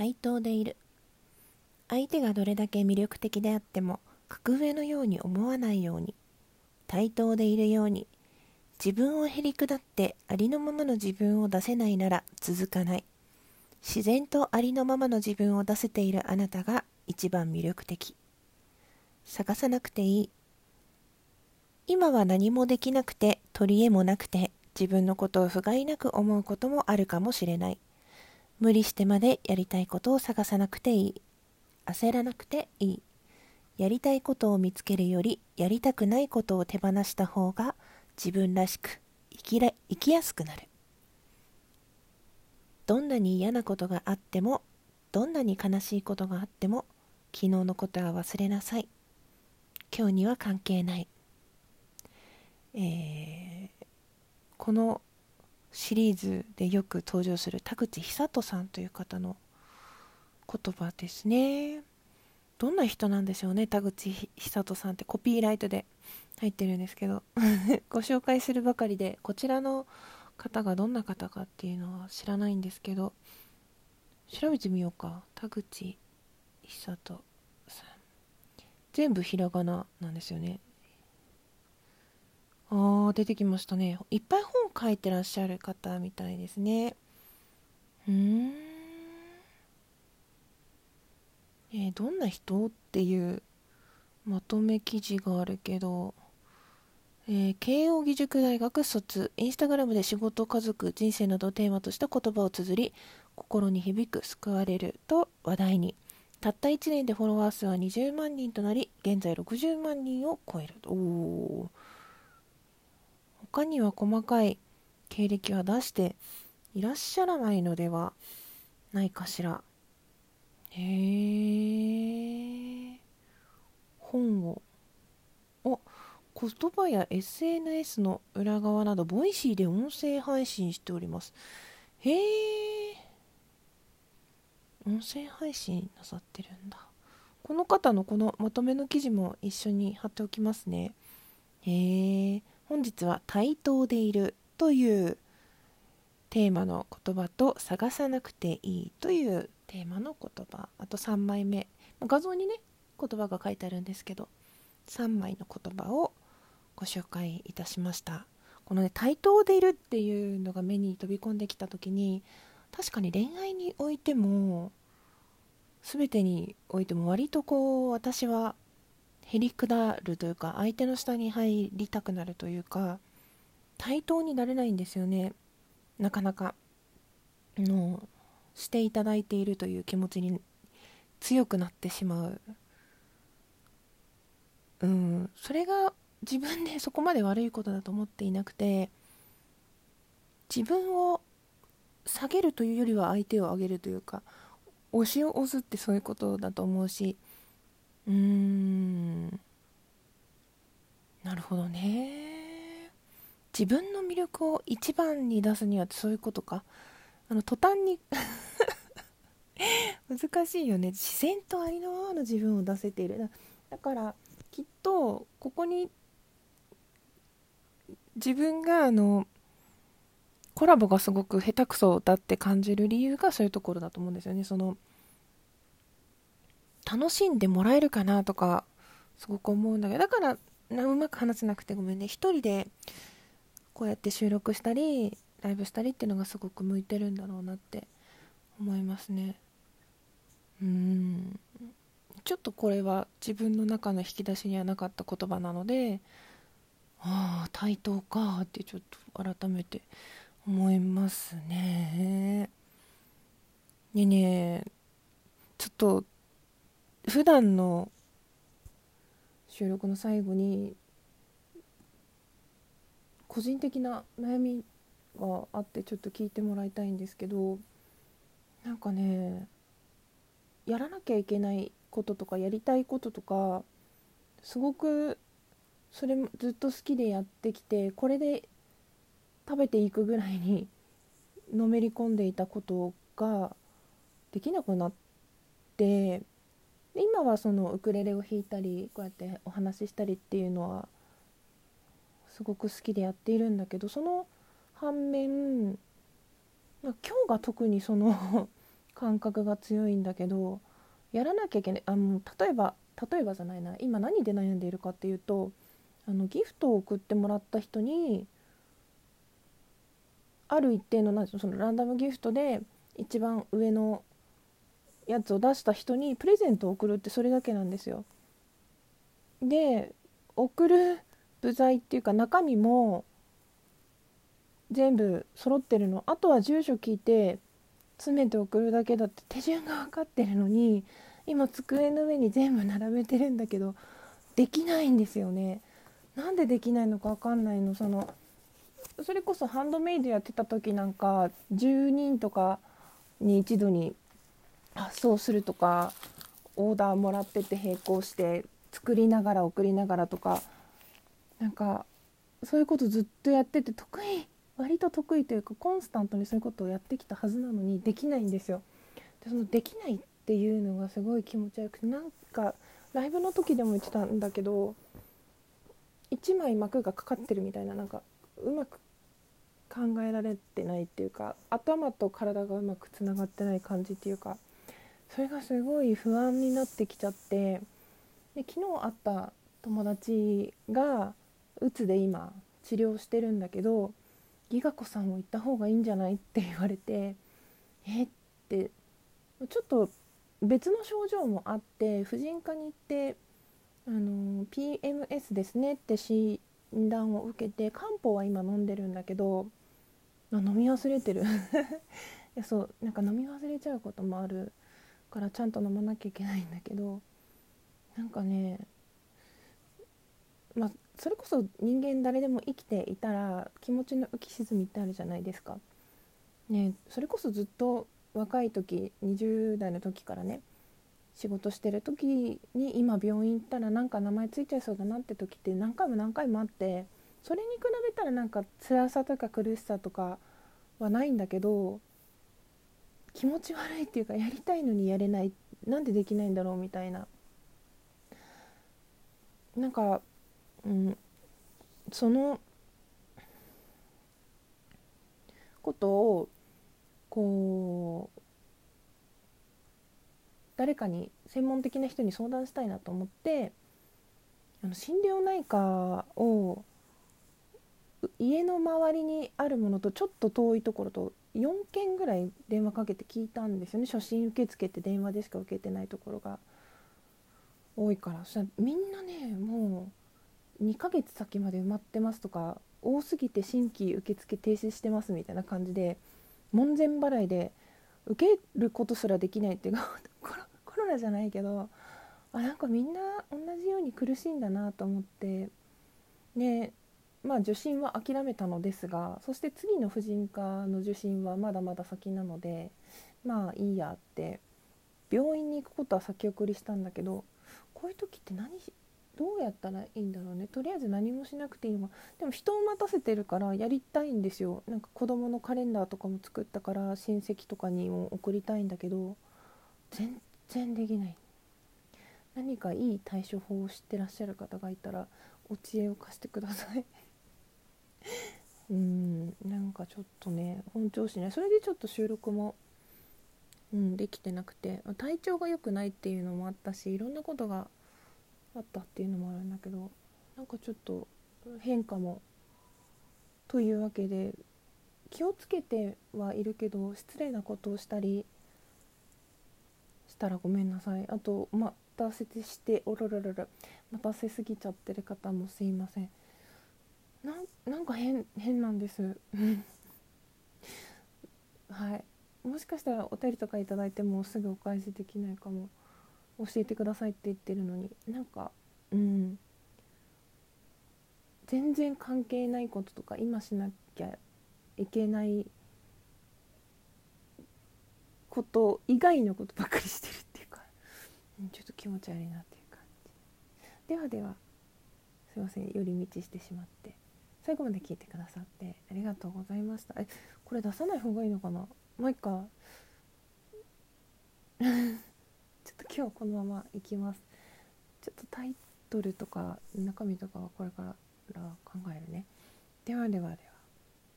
対等でいる。相手がどれだけ魅力的であっても格上のように思わないように。対等でいるように。自分をへりくだってありのままの自分を出せないなら続かない。自然とありのままの自分を出せているあなたが一番魅力的。探さなくていい。今は何もできなくて取り柄もなくて自分のことを不甲斐なく思うこともあるかもしれない。無理してまでやりたいことを探さなくていい。焦らなくていい。やりたいことを見つけるよりやりたくないことを手放した方が自分らしく生きら生きやすくなる。どんなに嫌なことがあってもどんなに悲しいことがあっても昨日のことは忘れなさい。今日には関係ない、えー、このシリーズでよく登場する田口久人さんという方の言葉ですね。どんな人なんでしょうね田口久人さんって。コピーライトで入ってるんですけど。ご紹介するばかりでこちらの方がどんな方かっていうのは知らないんですけど。調べてみようか。田口久人さん。全部ひらがななんですよね。あー出てきましたね。いっぱい本書いてらっしゃる方みたいですね。うん。えー、どんな人？っていうまとめ記事があるけど、えー、慶應義塾大学卒。インスタグラムで仕事家族人生などをテーマとした言葉を綴り心に響く救われると話題に。たった1年でフォロワー数は20万人となり現在60万人を超えるお他には細かい経歴は出していらっしゃらないのではないかしら。へえ本を。お言葉や SNS の裏側など Voicy で音声配信しております。へえ音声配信なさってるんだ。この方のこのまとめの記事も一緒に貼っておきますね。へえ本日は対等でいる。というテーマの言葉と探さなくていいというテーマの言葉。あと3枚目。画像にね言葉が書いてあるんですけど3枚の言葉をご紹介いたしました。このね対等でいるっていうのが目に飛び込んできた時に確かに恋愛においても全てにおいても割とこう私はへりくだるというか相手の下に入りたくなるというか対等になれないんですよね。なかなか。のしていただいているという気持ちに強くなってしまう。うん。それが自分でそこまで悪いことだと思っていなくて自分を下げるというよりは相手を上げるというか押しを押すってそういうことだと思うし。うーん。なるほどね。自分の魅力を一番に出すにはそういうことか？あの途端に 難しいよね。自然とありのままの自分を出せている。だからきっとここに自分があのコラボがすごく下手くそだって感じる理由がそういうところだと思うんですよね。その楽しんでもらえるかなとかすごく思うんだけど。だからうまく話せなくてごめんね。一人でこうやって収録したりライブしたりっていうのがすごく向いてるんだろうなって思いますね。うん。ちょっとこれは自分の中の引き出しにはなかった言葉なのでああ対等かってちょっと改めて思いますね。ねねちょっと普段の収録の最後に個人的な悩みがあってちょっと聞いてもらいたいんですけどなんかねやらなきゃいけないこととかやりたいこととかすごくそれもずっと好きでやってきてこれで食べていくぐらいにのめり込んでいたことができなくなって今はそのウクレレを弾いたりこうやってお話ししたりっていうのはすごく好きでやっているんだけどその反面今日が特にその 感覚が強いんだけどやらなきゃいけないあの例えば例えばじゃないな今何で悩んでいるかっていうとあのギフトを送ってもらった人にある一定のそのランダムギフトで一番上のやつを出した人にプレゼントを送るってそれだけなんですよ。で送る部材っていうか中身も全部揃ってるの。あとは住所聞いて詰めて送るだけだって手順が分かってるのに今机の上に全部並べてるんだけどできないんですよね。なんでできないのか分かんないの。そのそれこそハンドメイドやってた時なんか10人とかに一度に発送するとかオーダーもらってて並行して作りながら送りながらとかなんかそういうことずっとやってて得意割と得意というかコンスタントにそういうことをやってきたはずなのにできないんですよ。でそのできないっていうのがすごい気持ち悪くてなんかライブの時でも言ってたんだけど1枚膜がかかってるみたいななんかうまく考えられてないっていうか頭と体がうまくつながってない感じっていうかそれがすごい不安になってきちゃってで昨日会った友達がうつで今治療してるんだけどギガ子さんも行った方がいいんじゃないって言われてえ？ってちょっと別の症状もあって婦人科に行ってあの PMS ですねって診断を受けて漢方は今飲んでるんだけどあ飲み忘れてる。いやそうなんか飲み忘れちゃうこともあるからちゃんと飲まなきゃいけないんだけどなんかねまあそれこそ人間誰でも生きていたら気持ちの浮き沈みってあるじゃないですか。ねそれこそずっと若い時20代の時からね仕事してる時に今病院行ったらなんか名前ついちゃいそうだなって時って何回も何回もあってそれに比べたらなんか辛さとか苦しさとかはないんだけど気持ち悪いっていうかやりたいのにやれないなんでできないんだろうみたいななんか、うん、そのことをこう誰かに専門的な人に相談したいなと思ってあの心療内科を家の周りにあるものとちょっと遠いところと4件ぐらい電話かけて聞いたんですよね。初診受付って電話でしか受けてないところが多いから。そしたらみんなねもう2ヶ月先まで埋まってますとか多すぎて新規受付停止してますみたいな感じで門前払いで受けることすらできないっていうか コロナじゃないけどあなんかみんな同じように苦しいんだなと思ってねまあ受診は諦めたのですがそして次の婦人科の受診はまだまだ先なのでまあいいやって病院に行くことは先送りしたんだけどこういう時って何どうやったらいいんだろうね。とりあえず何もしなくていいのでも人を待たせてるからやりたいんですよ。なんか子供のカレンダーとかも作ったから親戚とかにも送りたいんだけど全然できない。何かいい対処法を知ってらっしゃる方がいたらお知恵を貸してください。うんなんかちょっとね本調子ね。それでちょっと収録も、うん、できてなくて。体調が良くないっていうのもあったしいろんなことがあったっていうのもあるんだけどなんかちょっと変化もというわけで気をつけてはいるけど失礼なことをしたりしたらごめんなさい。あと待たせてしておろろろろ待たせすぎちゃってる方もすいません。なんか変変なんです。はい。もしかしたらお便りとか頂いてもすぐお返しできないかも。教えてくださいって言ってるのになんかうん。全然関係ないこととか今しなきゃいけないこと以外のことばっかりしてるっていうか、うん、ちょっと気持ち悪いなっていう感じ。ではではすいません寄り道してしまって。最後まで聞いてくださってありがとうございました。えこれ出さない方がいいのかな？まあいっかちょっと今日このままいきます。ちょっとタイトルとか中身とかはこれから考えるね。ではではでは。